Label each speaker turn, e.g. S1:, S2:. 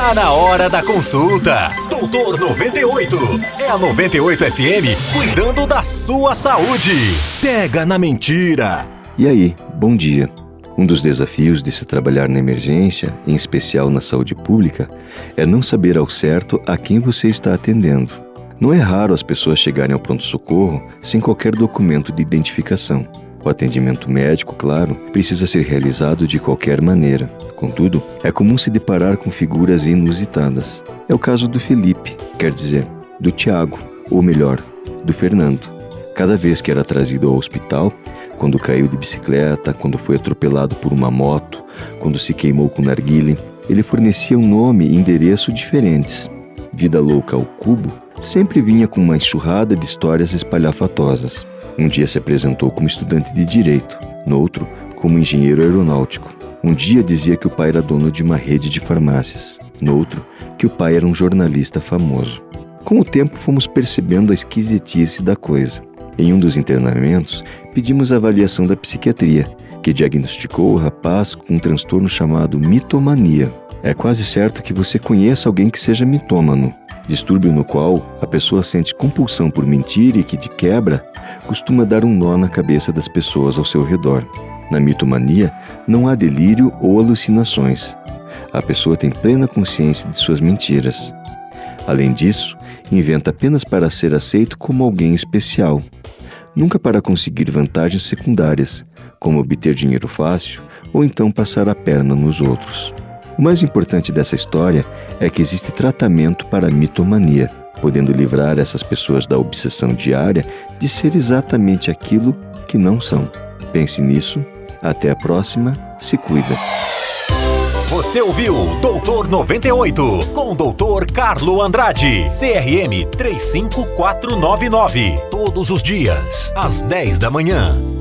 S1: Tá na hora da consulta. Doutor 98. É a 98 FM cuidando da sua saúde. Pega na mentira.
S2: E aí, bom dia. Um dos desafios de se trabalhar na emergência, em especial na saúde pública, é não saber ao certo a quem você está atendendo. Não é raro as pessoas chegarem ao pronto-socorro sem qualquer documento de identificação. O atendimento médico, claro, precisa ser realizado de qualquer maneira. Contudo, é comum se deparar com figuras inusitadas. É o caso do Felipe, quer dizer, do Tiago, ou melhor, do Fernando. Cada vez que era trazido ao hospital, quando caiu de bicicleta, quando foi atropelado por uma moto, quando se queimou com narguile, ele fornecia um nome e endereço diferentes. Vida Louca ao Cubo sempre vinha com uma enxurrada de histórias espalhafatosas. Um dia se apresentou como estudante de direito, no outro, como engenheiro aeronáutico. Um dia dizia que o pai era dono de uma rede de farmácias, no outro, que o pai era um jornalista famoso. Com o tempo, fomos percebendo a esquisitice da coisa. Em um dos internamentos, pedimos a avaliação da psiquiatria, que diagnosticou o rapaz com um transtorno chamado mitomania. É quase certo que você conheça alguém que seja mitômano, distúrbio no qual a pessoa sente compulsão por mentir e que, de quebra, costuma dar um nó na cabeça das pessoas ao seu redor. Na mitomania, não há delírio ou alucinações. A pessoa tem plena consciência de suas mentiras. Além disso, inventa apenas para ser aceito como alguém especial, nunca para conseguir vantagens secundárias, como obter dinheiro fácil ou então passar a perna nos outros. O mais importante dessa história é que existe tratamento para a mitomania, podendo livrar essas pessoas da obsessão diária de ser exatamente aquilo que não são. Pense nisso. Até a próxima. Se cuida.
S1: Você ouviu Doutor 98 com o Doutor Carlo Andrade, CRM 35499. Todos os dias, às 10 da manhã.